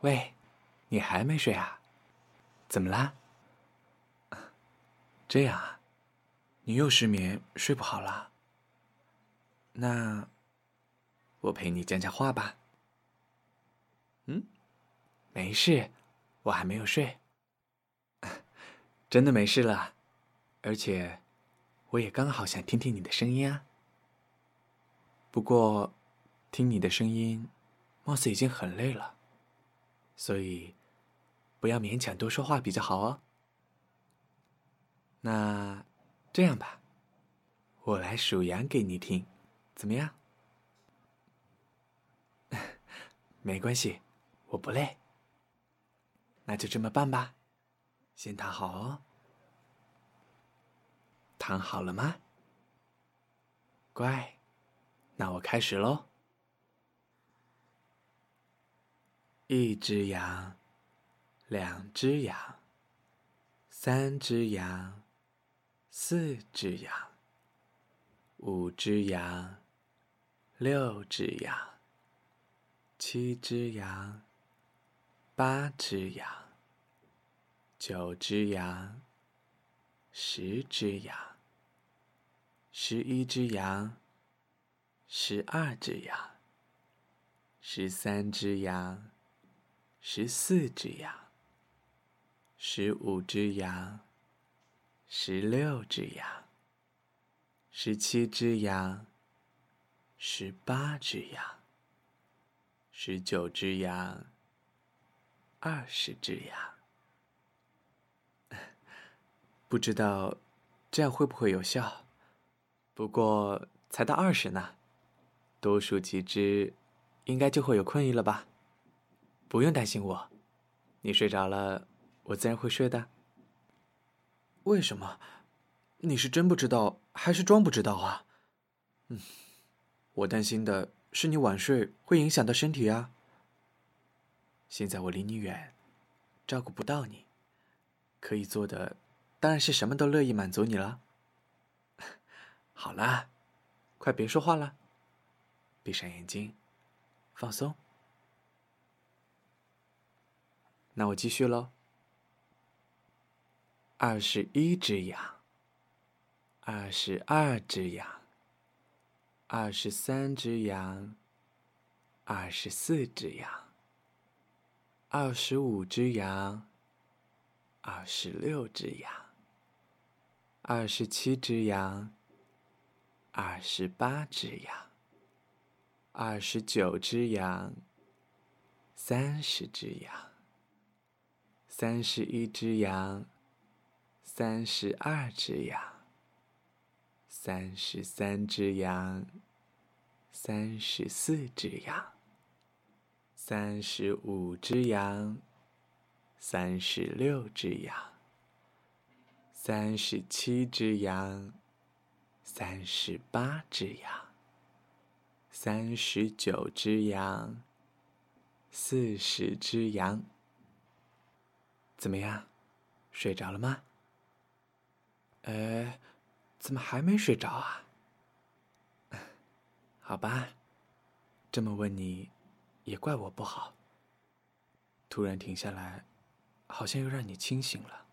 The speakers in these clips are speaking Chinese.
喂，你还没睡啊？怎么啦？这样啊，你又失眠，睡不好了。那我陪你讲讲话吧。嗯，没事，我还没有睡。真的没事了，而且我也刚好想听听你的声音啊。不过，听你的声音，貌似已经很累了，所以不要勉强多说话比较好哦。那这样吧，我来数羊给你听，怎么样？没关系，我不累。那就这么办吧，先躺好哦。躺好了吗？乖。那我开始喽。一只羊，两只羊，三只羊，四只羊，五只羊，六只羊，七只羊，八只羊，九只羊，十只羊，十一只羊。十二只羊，十三只羊，十四只羊，十五只羊，十六只羊，十七只羊，十八只羊，十九只羊，二十只羊。不知道这样会不会有效？不过才到二十呢。多数几只，应该就会有困意了吧？不用担心我，你睡着了，我自然会睡的。为什么？你是真不知道，还是装不知道啊？嗯，我担心的是你晚睡会影响到身体啊。现在我离你远，照顾不到你，可以做的当然是什么都乐意满足你了。好啦，快别说话了。闭上眼睛，放松。那我继续喽。二十一只羊，二十二只羊，二十三只羊，二十四只羊，二十五只羊，二十六只羊，二十七只羊，二十八只羊。二十九只羊，三十只羊，三十一只羊，三十二只羊，三十三只羊，三十四只羊，三十五只羊，三十六只羊，三十七只羊，三十八只羊。三十九只羊，四十只羊。怎么样，睡着了吗？呃，怎么还没睡着啊？好吧，这么问你，也怪我不好。突然停下来，好像又让你清醒了。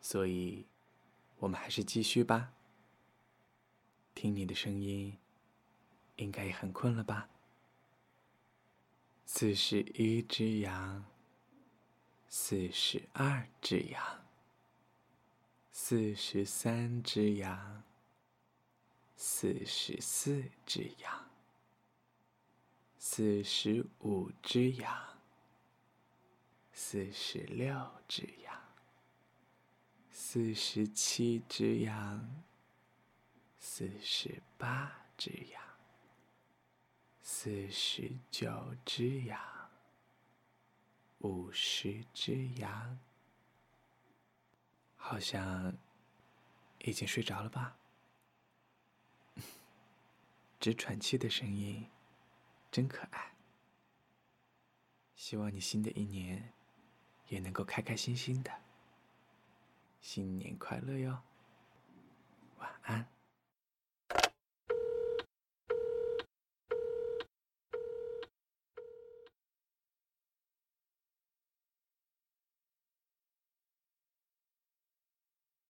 所以，我们还是继续吧。听你的声音。应该也很困了吧？四十一只羊，四十二只羊，四十三只羊，四十四只羊，四十五只羊，四十六只羊，四十七只羊，四十八只羊。四十九只羊，五十只羊，好像已经睡着了吧？只喘气的声音，真可爱。希望你新的一年也能够开开心心的。新年快乐哟！晚安。